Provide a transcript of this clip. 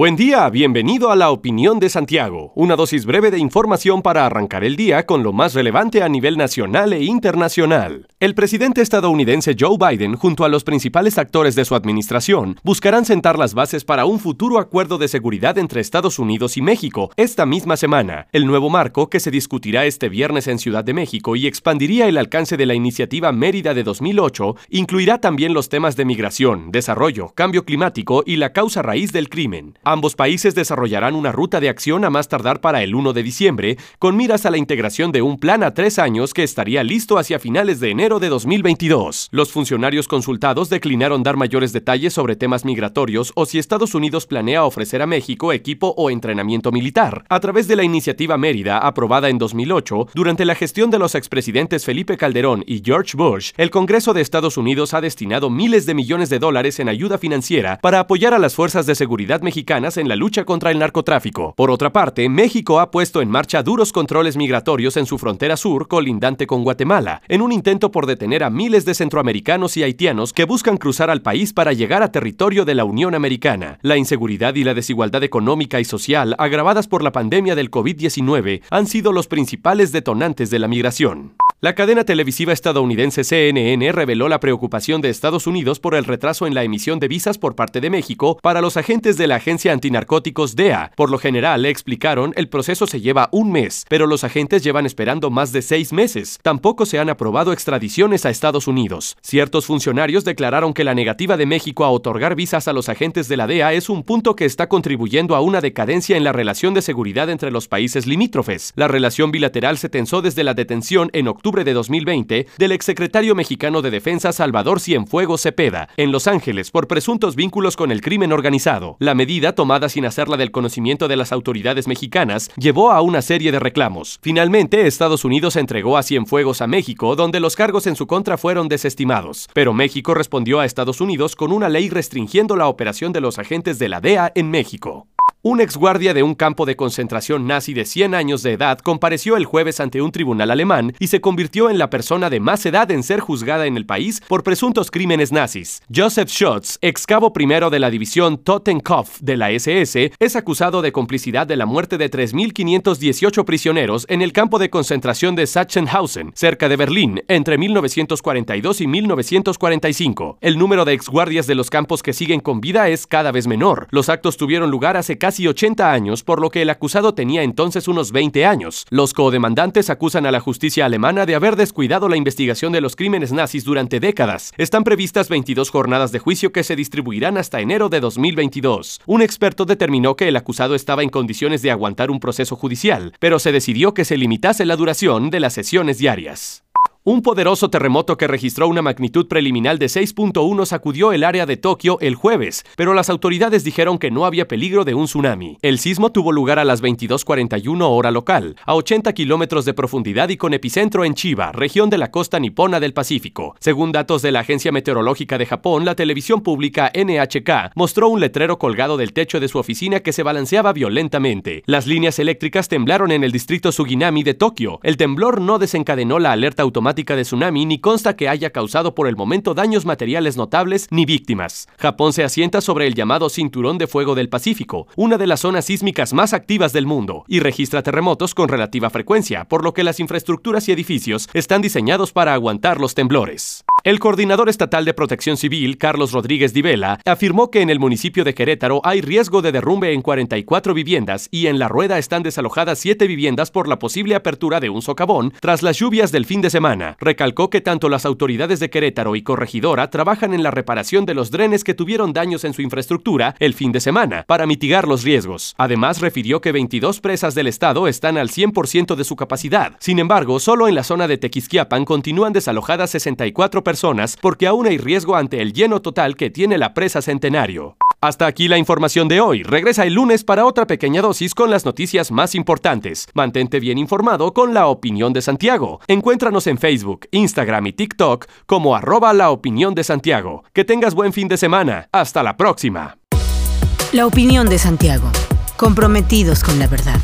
Buen día, bienvenido a la opinión de Santiago, una dosis breve de información para arrancar el día con lo más relevante a nivel nacional e internacional. El presidente estadounidense Joe Biden, junto a los principales actores de su administración, buscarán sentar las bases para un futuro acuerdo de seguridad entre Estados Unidos y México esta misma semana. El nuevo marco, que se discutirá este viernes en Ciudad de México y expandiría el alcance de la iniciativa Mérida de 2008, incluirá también los temas de migración, desarrollo, cambio climático y la causa raíz del crimen. Ambos países desarrollarán una ruta de acción a más tardar para el 1 de diciembre, con miras a la integración de un plan a tres años que estaría listo hacia finales de enero de 2022. Los funcionarios consultados declinaron dar mayores detalles sobre temas migratorios o si Estados Unidos planea ofrecer a México equipo o entrenamiento militar. A través de la iniciativa Mérida, aprobada en 2008, durante la gestión de los expresidentes Felipe Calderón y George Bush, el Congreso de Estados Unidos ha destinado miles de millones de dólares en ayuda financiera para apoyar a las fuerzas de seguridad mexicanas en la lucha contra el narcotráfico. Por otra parte, México ha puesto en marcha duros controles migratorios en su frontera sur colindante con Guatemala, en un intento por detener a miles de centroamericanos y haitianos que buscan cruzar al país para llegar a territorio de la Unión Americana. La inseguridad y la desigualdad económica y social agravadas por la pandemia del COVID-19 han sido los principales detonantes de la migración. La cadena televisiva estadounidense CNN reveló la preocupación de Estados Unidos por el retraso en la emisión de visas por parte de México para los agentes de la agencia antinarcóticos DEA. Por lo general, explicaron, el proceso se lleva un mes, pero los agentes llevan esperando más de seis meses. Tampoco se han aprobado extradiciones a Estados Unidos. Ciertos funcionarios declararon que la negativa de México a otorgar visas a los agentes de la DEA es un punto que está contribuyendo a una decadencia en la relación de seguridad entre los países limítrofes. La relación bilateral se tensó desde la detención en octubre de 2020 del exsecretario mexicano de Defensa Salvador Cienfuegos Cepeda en Los Ángeles por presuntos vínculos con el crimen organizado. La medida, tomada sin hacerla del conocimiento de las autoridades mexicanas, llevó a una serie de reclamos. Finalmente, Estados Unidos entregó a Cienfuegos a México, donde los cargos en su contra fueron desestimados. Pero México respondió a Estados Unidos con una ley restringiendo la operación de los agentes de la DEA en México. Un exguardia de un campo de concentración nazi de 100 años de edad compareció el jueves ante un tribunal alemán y se convirtió en la persona de más edad en ser juzgada en el país por presuntos crímenes nazis. Joseph Schutz, ex cabo primero de la división Totenkopf de la SS, es acusado de complicidad de la muerte de 3.518 prisioneros en el campo de concentración de Sachsenhausen, cerca de Berlín, entre 1942 y 1945. El número de exguardias de los campos que siguen con vida es cada vez menor. Los actos tuvieron lugar hace casi casi 80 años, por lo que el acusado tenía entonces unos 20 años. Los codemandantes acusan a la justicia alemana de haber descuidado la investigación de los crímenes nazis durante décadas. Están previstas 22 jornadas de juicio que se distribuirán hasta enero de 2022. Un experto determinó que el acusado estaba en condiciones de aguantar un proceso judicial, pero se decidió que se limitase la duración de las sesiones diarias. Un poderoso terremoto que registró una magnitud preliminar de 6.1 sacudió el área de Tokio el jueves, pero las autoridades dijeron que no había peligro de un tsunami. El sismo tuvo lugar a las 22:41 hora local, a 80 kilómetros de profundidad y con epicentro en Chiba, región de la costa nipona del Pacífico. Según datos de la Agencia Meteorológica de Japón, la televisión pública NHK mostró un letrero colgado del techo de su oficina que se balanceaba violentamente. Las líneas eléctricas temblaron en el distrito Suginami de Tokio. El temblor no desencadenó la alerta automática de tsunami ni consta que haya causado por el momento daños materiales notables ni víctimas. Japón se asienta sobre el llamado Cinturón de Fuego del Pacífico, una de las zonas sísmicas más activas del mundo, y registra terremotos con relativa frecuencia, por lo que las infraestructuras y edificios están diseñados para aguantar los temblores. El coordinador estatal de protección civil, Carlos Rodríguez Divela, afirmó que en el municipio de Querétaro hay riesgo de derrumbe en 44 viviendas y en La Rueda están desalojadas 7 viviendas por la posible apertura de un socavón tras las lluvias del fin de semana. Recalcó que tanto las autoridades de Querétaro y Corregidora trabajan en la reparación de los drenes que tuvieron daños en su infraestructura el fin de semana para mitigar los riesgos. Además, refirió que 22 presas del estado están al 100% de su capacidad. Sin embargo, solo en la zona de Tequisquiapan continúan desalojadas 64 personas personas porque aún hay riesgo ante el lleno total que tiene la presa Centenario. Hasta aquí la información de hoy. Regresa el lunes para otra pequeña dosis con las noticias más importantes. Mantente bien informado con la opinión de Santiago. Encuéntranos en Facebook, Instagram y TikTok como arroba la opinión de Santiago. Que tengas buen fin de semana. Hasta la próxima. La opinión de Santiago. Comprometidos con la verdad.